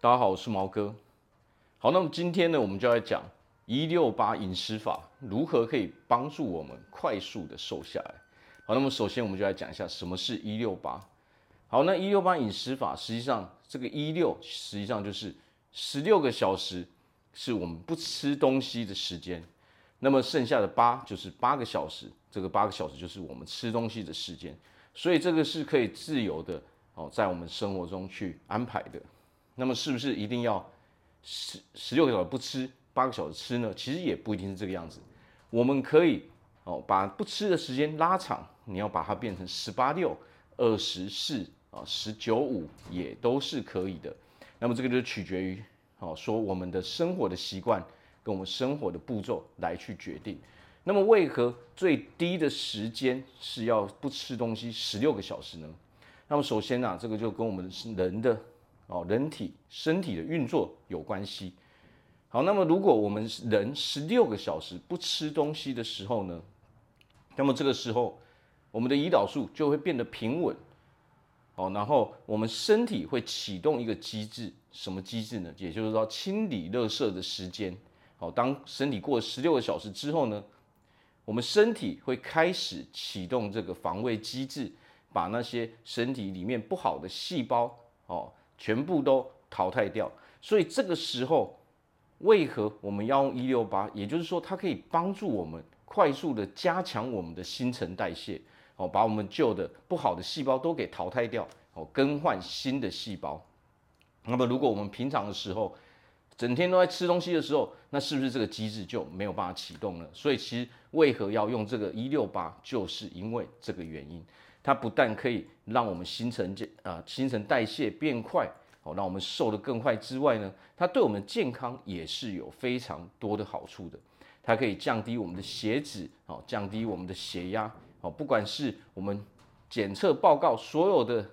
大家好，我是毛哥。好，那么今天呢，我们就来讲一六八饮食法如何可以帮助我们快速的瘦下来。好，那么首先我们就来讲一下什么是一六八。好，那一六八饮食法实际上这个一六实际上就是十六个小时是我们不吃东西的时间，那么剩下的八就是八个小时，这个八个小时就是我们吃东西的时间，所以这个是可以自由的哦，在我们生活中去安排的。那么是不是一定要十十六个小时不吃，八个小时吃呢？其实也不一定是这个样子。我们可以哦，把不吃的时间拉长，你要把它变成十八六、二十四啊、十九五也都是可以的。那么这个就取决于哦，说我们的生活的习惯跟我们生活的步骤来去决定。那么为何最低的时间是要不吃东西十六个小时呢？那么首先啊，这个就跟我们人的哦，人体身体的运作有关系。好，那么如果我们人十六个小时不吃东西的时候呢，那么这个时候我们的胰岛素就会变得平稳。哦，然后我们身体会启动一个机制，什么机制呢？也就是说清理垃圾的时间。好，当身体过十六个小时之后呢，我们身体会开始启动这个防卫机制，把那些身体里面不好的细胞哦。全部都淘汰掉，所以这个时候为何我们要用一六八？也就是说，它可以帮助我们快速的加强我们的新陈代谢，哦，把我们旧的不好的细胞都给淘汰掉，哦，更换新的细胞。那么，如果我们平常的时候整天都在吃东西的时候，那是不是这个机制就没有办法启动了？所以，其实为何要用这个一六八，就是因为这个原因。它不但可以让我们新陈健啊新陈代谢变快，哦，让我们瘦得更快之外呢，它对我们健康也是有非常多的好处的。它可以降低我们的血脂，哦，降低我们的血压，哦，不管是我们检测报告所有的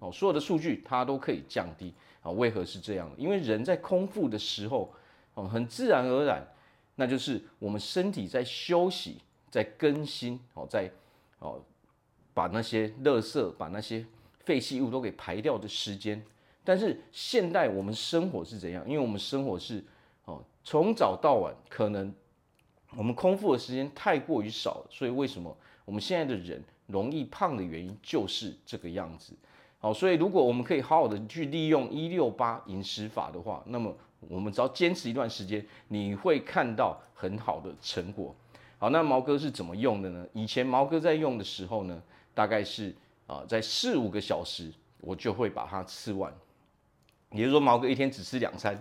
哦所有的数据，它都可以降低。啊，为何是这样？因为人在空腹的时候，哦，很自然而然，那就是我们身体在休息，在更新，哦，在哦。把那些垃圾、把那些废弃物都给排掉的时间，但是现代我们生活是怎样？因为我们生活是哦，从早到晚，可能我们空腹的时间太过于少，所以为什么我们现在的人容易胖的原因就是这个样子。好，所以如果我们可以好好的去利用一六八饮食法的话，那么我们只要坚持一段时间，你会看到很好的成果。好，那毛哥是怎么用的呢？以前毛哥在用的时候呢，大概是啊，在四五个小时，我就会把它吃完。也就是说，毛哥一天只吃两餐，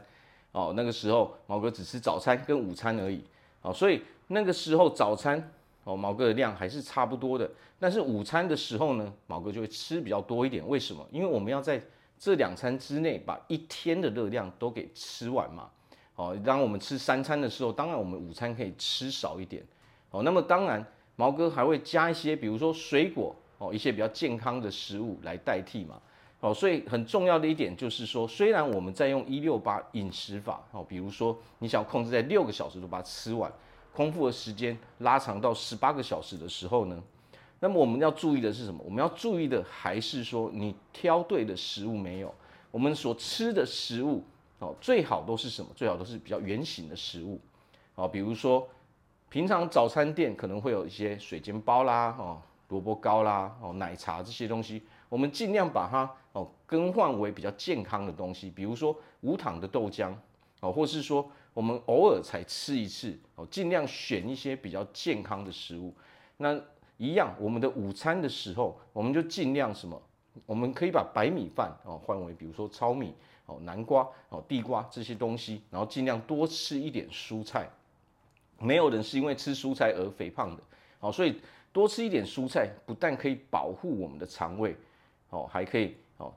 哦，那个时候毛哥只吃早餐跟午餐而已，哦，所以那个时候早餐哦，毛哥的量还是差不多的。但是午餐的时候呢，毛哥就会吃比较多一点。为什么？因为我们要在这两餐之内把一天的热量都给吃完嘛。哦，当我们吃三餐的时候，当然我们午餐可以吃少一点。哦，那么当然毛哥还会加一些，比如说水果。哦，一些比较健康的食物来代替嘛。哦，所以很重要的一点就是说，虽然我们在用一六八饮食法，哦，比如说你想控制在六个小时就把它吃完，空腹的时间拉长到十八个小时的时候呢，那么我们要注意的是什么？我们要注意的还是说你挑对的食物没有？我们所吃的食物哦，最好都是什么？最好都是比较圆形的食物。哦，比如说平常早餐店可能会有一些水煎包啦，哦。萝卜糕啦，哦，奶茶这些东西，我们尽量把它哦更换为比较健康的东西，比如说无糖的豆浆，哦，或是说我们偶尔才吃一次，哦，尽量选一些比较健康的食物。那一样，我们的午餐的时候，我们就尽量什么？我们可以把白米饭哦换为比如说糙米，哦，南瓜，哦，地瓜这些东西，然后尽量多吃一点蔬菜。没有人是因为吃蔬菜而肥胖的，好，所以。多吃一点蔬菜，不但可以保护我们的肠胃，哦，还可以哦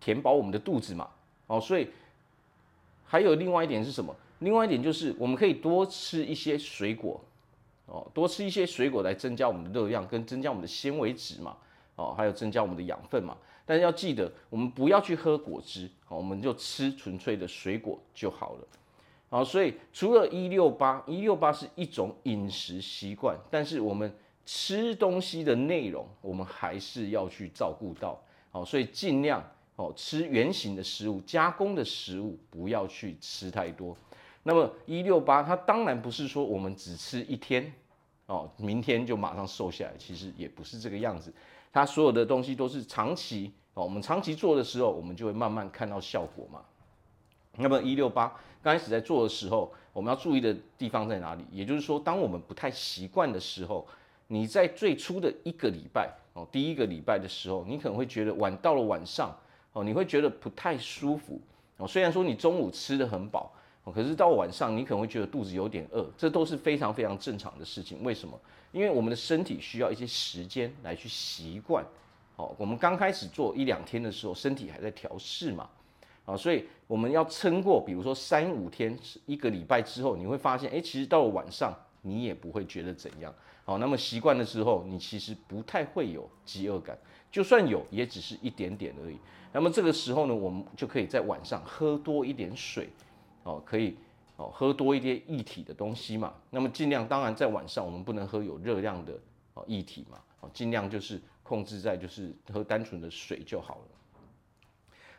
填饱我们的肚子嘛，哦，所以还有另外一点是什么？另外一点就是我们可以多吃一些水果，哦，多吃一些水果来增加我们的热量，跟增加我们的纤维质嘛，哦，还有增加我们的养分嘛。但是要记得，我们不要去喝果汁，哦，我们就吃纯粹的水果就好了。好，所以除了一六八，一六八是一种饮食习惯，但是我们。吃东西的内容，我们还是要去照顾到，好，所以尽量哦，吃原型的食物、加工的食物不要去吃太多。那么一六八它当然不是说我们只吃一天哦，明天就马上瘦下来，其实也不是这个样子。它所有的东西都是长期哦，我们长期做的时候，我们就会慢慢看到效果嘛。那么一六八刚开始在做的时候，我们要注意的地方在哪里？也就是说，当我们不太习惯的时候，你在最初的一个礼拜哦，第一个礼拜的时候，你可能会觉得晚到了晚上哦，你会觉得不太舒服哦。虽然说你中午吃得很饱哦，可是到晚上你可能会觉得肚子有点饿，这都是非常非常正常的事情。为什么？因为我们的身体需要一些时间来去习惯哦。我们刚开始做一两天的时候，身体还在调试嘛。啊，所以我们要撑过，比如说三五天、一个礼拜之后，你会发现，哎，其实到了晚上你也不会觉得怎样。好，那么习惯了之后，你其实不太会有饥饿感，就算有，也只是一点点而已。那么这个时候呢，我们就可以在晚上喝多一点水，哦，可以哦，喝多一点液体的东西嘛。那么尽量，当然在晚上我们不能喝有热量的哦液体嘛，哦，尽量就是控制在就是喝单纯的水就好了。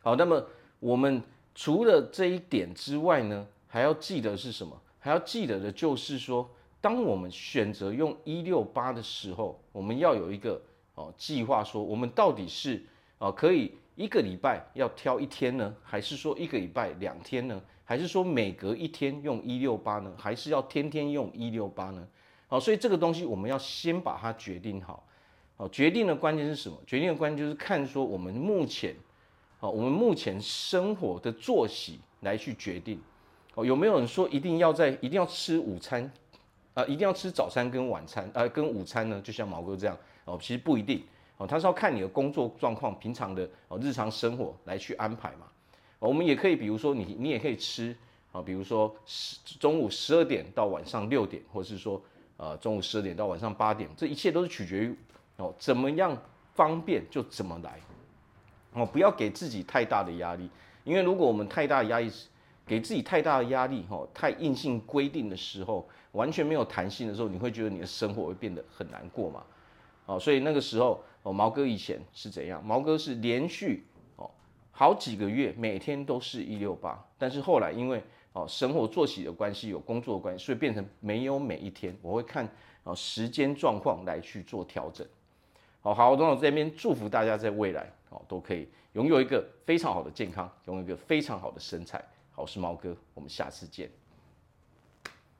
好，那么。我们除了这一点之外呢，还要记得是什么？还要记得的就是说，当我们选择用一六八的时候，我们要有一个哦计划，说我们到底是哦可以一个礼拜要挑一天呢，还是说一个礼拜两天呢？还是说每隔一天用一六八呢？还是要天天用一六八呢？好，所以这个东西我们要先把它决定好。好，决定的关键是什么？决定的关键就是看说我们目前。好，我们目前生活的作息来去决定，哦，有没有人说一定要在一定要吃午餐，呃，一定要吃早餐跟晚餐，呃，跟午餐呢？就像毛哥这样，哦，其实不一定，哦，他是要看你的工作状况、平常的哦日常生活来去安排嘛。我们也可以，比如说你你也可以吃，啊，比如说十中午十二点到晚上六点，或是说呃中午十二点到晚上八点，这一切都是取决于哦怎么样方便就怎么来。哦，不要给自己太大的压力，因为如果我们太大的压力，给自己太大的压力，哦，太硬性规定的时候，完全没有弹性的时候，你会觉得你的生活会变得很难过嘛。哦，所以那个时候，哦，毛哥以前是怎样？毛哥是连续哦好几个月，每天都是一六八，但是后来因为哦生活作息的关系，有工作的关系，所以变成没有每一天，我会看哦时间状况来去做调整。好好，那我这边祝福大家在未来哦都可以拥有一个非常好的健康，拥有一个非常好的身材。我是猫哥，我们下次见。